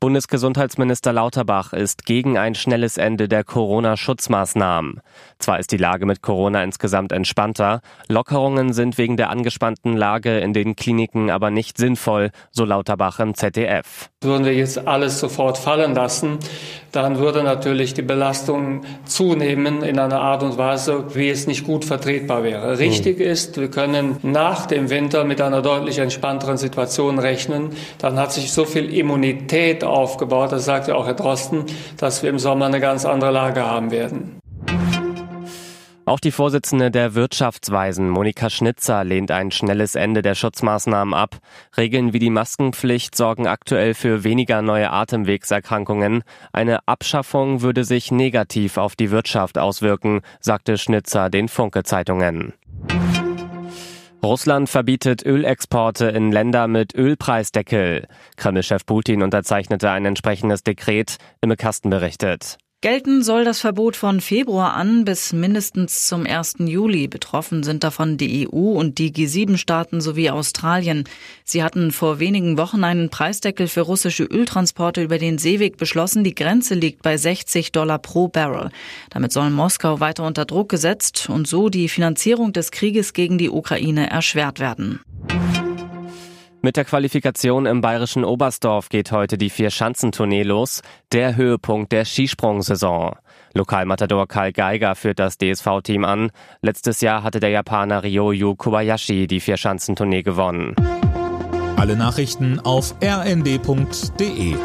Bundesgesundheitsminister Lauterbach ist gegen ein schnelles Ende der Corona-Schutzmaßnahmen. Zwar ist die Lage mit Corona insgesamt entspannter, Lockerungen sind wegen der angespannten Lage in den Kliniken aber nicht sinnvoll, so Lauterbach im ZDF. Würden wir jetzt alles sofort fallen lassen, dann würde natürlich die Belastung zunehmen in einer Art und Weise, wie es nicht gut vertretbar wäre. Richtig ist, wir können nach dem Winter mit einer deutlich entspannteren Situation rechnen. Dann hat sich so viel Immunität aufgebaut, das sagt ja auch Herr Drosten, dass wir im Sommer eine ganz andere Lage haben werden. Auch die Vorsitzende der Wirtschaftsweisen, Monika Schnitzer, lehnt ein schnelles Ende der Schutzmaßnahmen ab. Regeln wie die Maskenpflicht sorgen aktuell für weniger neue Atemwegserkrankungen. Eine Abschaffung würde sich negativ auf die Wirtschaft auswirken, sagte Schnitzer den Funke-Zeitungen. Russland verbietet Ölexporte in Länder mit Ölpreisdeckel. Kreml-Chef Putin unterzeichnete ein entsprechendes Dekret, im Kasten berichtet. Gelten soll das Verbot von Februar an bis mindestens zum 1. Juli. Betroffen sind davon die EU und die G7-Staaten sowie Australien. Sie hatten vor wenigen Wochen einen Preisdeckel für russische Öltransporte über den Seeweg beschlossen. Die Grenze liegt bei 60 Dollar pro Barrel. Damit soll Moskau weiter unter Druck gesetzt und so die Finanzierung des Krieges gegen die Ukraine erschwert werden. Mit der Qualifikation im bayerischen Oberstdorf geht heute die Vier-Schanzentournee los, der Höhepunkt der Skisprungsaison. Lokalmatador Karl Geiger führt das DSV-Team an. Letztes Jahr hatte der Japaner Ryoyu Kobayashi die Vier-Schanzentournee gewonnen. Alle Nachrichten auf rnd.de